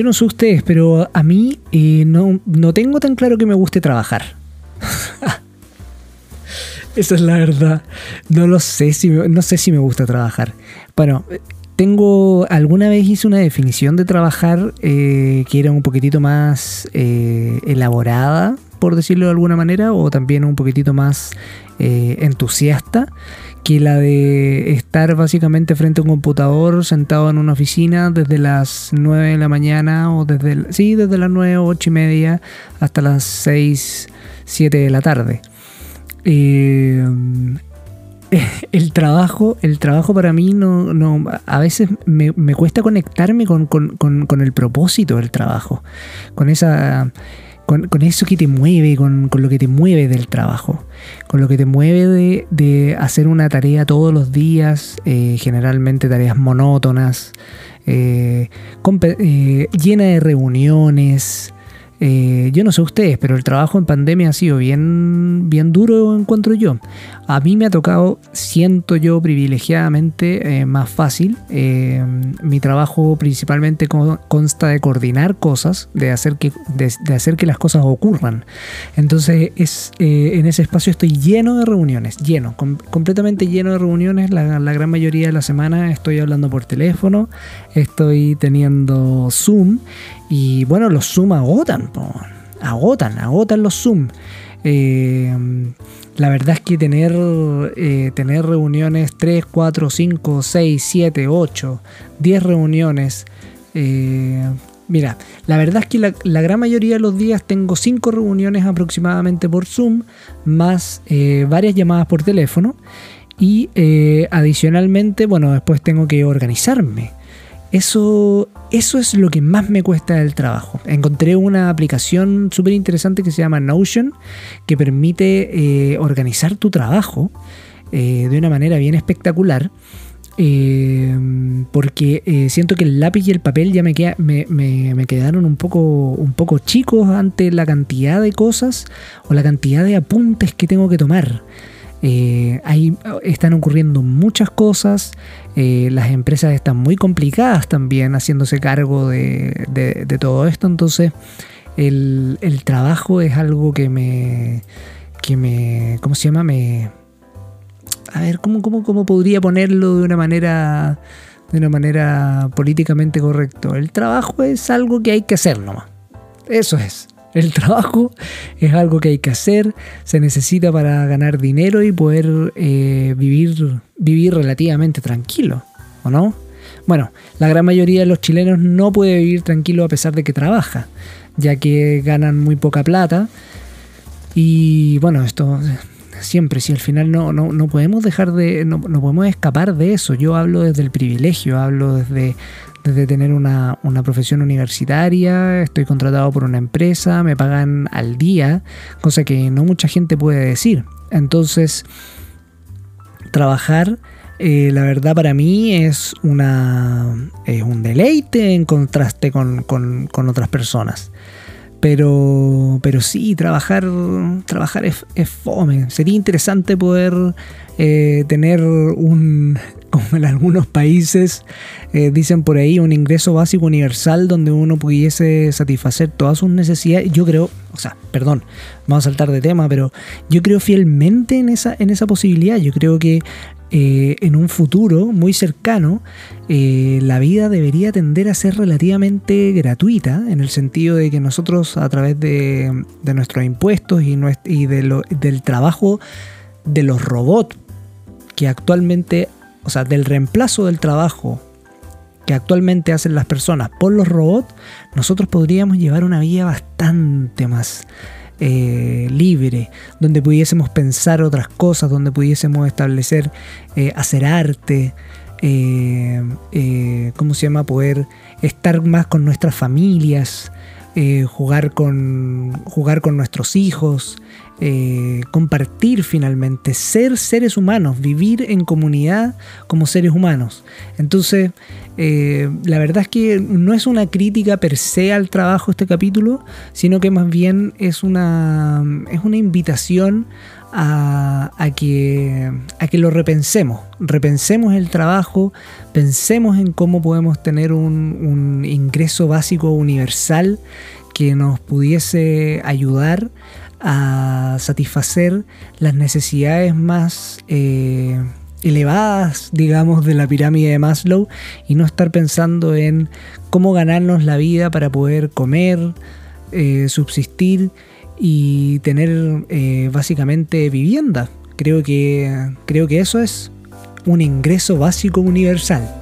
yo no sé ustedes, pero a mí eh, no, no tengo tan claro que me guste trabajar. Esa es la verdad. No lo sé si no sé si me gusta trabajar. Bueno, tengo alguna vez hice una definición de trabajar eh, que era un poquitito más eh, elaborada, por decirlo de alguna manera, o también un poquitito más entusiasta que la de estar básicamente frente a un computador sentado en una oficina desde las 9 de la mañana o desde, sí, desde las 9 o 8 y media hasta las 6, 7 de la tarde. Eh, el trabajo, el trabajo para mí no, no a veces me, cuesta conectarme con, con, el propósito del trabajo, con esa con, eso que te mueve, con, lo que te mueve del trabajo, con lo que te mueve de, hacer una tarea todos los días, eh, generalmente tareas monótonas, eh, eh, llena de reuniones, eh, yo no sé ustedes, pero el trabajo en pandemia ha sido bien, bien duro, encuentro yo. A mí me ha tocado, siento yo privilegiadamente, eh, más fácil. Eh, mi trabajo principalmente consta de coordinar cosas, de hacer que, de, hacer que las cosas ocurran. Entonces, es, en ese espacio estoy lleno de reuniones, lleno, completamente lleno de reuniones. La, la gran mayoría de la semana estoy hablando por teléfono, estoy teniendo Zoom y bueno, los Zoom agotan, agotan, agotan los Zoom. Eh, la verdad es que tener, eh, tener reuniones 3, 4, 5, 6, 7, 8, 10 reuniones. Eh, mira, la verdad es que la, gran mayoría de los días tengo 5 reuniones aproximadamente por Zoom, más varias llamadas por teléfono. Y adicionalmente, bueno, después tengo que organizarme. Eso, eso es lo que más me cuesta del trabajo. Encontré una aplicación súper interesante que se llama Notion, que permite eh, organizar tu trabajo eh, de una manera bien espectacular. Eh, porque siento que el lápiz y el papel ya me, me, quedaron un poco, un poco chicos ante la cantidad de cosas o la cantidad de apuntes que tengo que tomar. Eh, ahí están ocurriendo muchas cosas, eh, las empresas están muy complicadas también haciéndose cargo de, todo esto, entonces el, trabajo es algo que me, que me, ¿cómo se llama? Me, a ver, ¿cómo, cómo, cómo podría ponerlo de una manera de una manera políticamente correcta? El trabajo es algo que hay que hacer nomás. Eso es. El trabajo es algo que hay que hacer, se necesita para ganar dinero y poder eh, vivir, vivir relativamente tranquilo, ¿o no? Bueno, la gran mayoría de los chilenos no puede vivir tranquilo a pesar de que trabaja, ya que ganan muy poca plata. Y bueno, esto siempre, si al final no, no, podemos dejar de, no, no podemos escapar de eso. Yo hablo desde el privilegio, hablo desde, desde tener una, profesión universitaria, estoy contratado por una empresa, me pagan al día, cosa que no mucha gente puede decir. Entonces, trabajar, eh, la verdad para mí es, una, es un deleite en contraste con, otras personas. Pero, pero sí, trabajar, trabajar es, fome. Sería interesante poder eh, tener un, como en algunos países eh, dicen por ahí, un ingreso básico universal donde uno pudiese satisfacer todas sus necesidades. Yo creo, o sea, perdón, vamos a saltar de tema, pero yo creo fielmente en esa, en esa posibilidad. Yo creo que eh, en un futuro muy cercano, eh, la vida debería tender a ser relativamente gratuita, en el sentido de que nosotros a través de, nuestros impuestos y, y de del trabajo de los robots que actualmente o sea, del reemplazo del trabajo que actualmente hacen las personas por los robots, nosotros podríamos llevar una vida bastante más eh, libre, donde pudiésemos pensar otras cosas, donde pudiésemos establecer, eh, hacer arte, eh, ¿cómo se llama? Poder estar más con nuestras familias, jugar, con, jugar con nuestros hijos, eh, compartir finalmente, ser seres humanos, vivir en comunidad como seres humanos. Entonces, eh, la verdad es que no es una crítica per se al trabajo este capítulo, sino que más bien es una, es una invitación a, que, a que lo repensemos. Repensemos el trabajo, pensemos en cómo podemos tener un, ingreso básico universal que nos pudiese ayudar a satisfacer las necesidades más eh, elevadas, digamos, de la pirámide de Maslow y no estar pensando en cómo ganarnos la vida para poder comer, eh, subsistir y tener eh, básicamente vivienda. Creo que, creo que eso es un ingreso básico universal.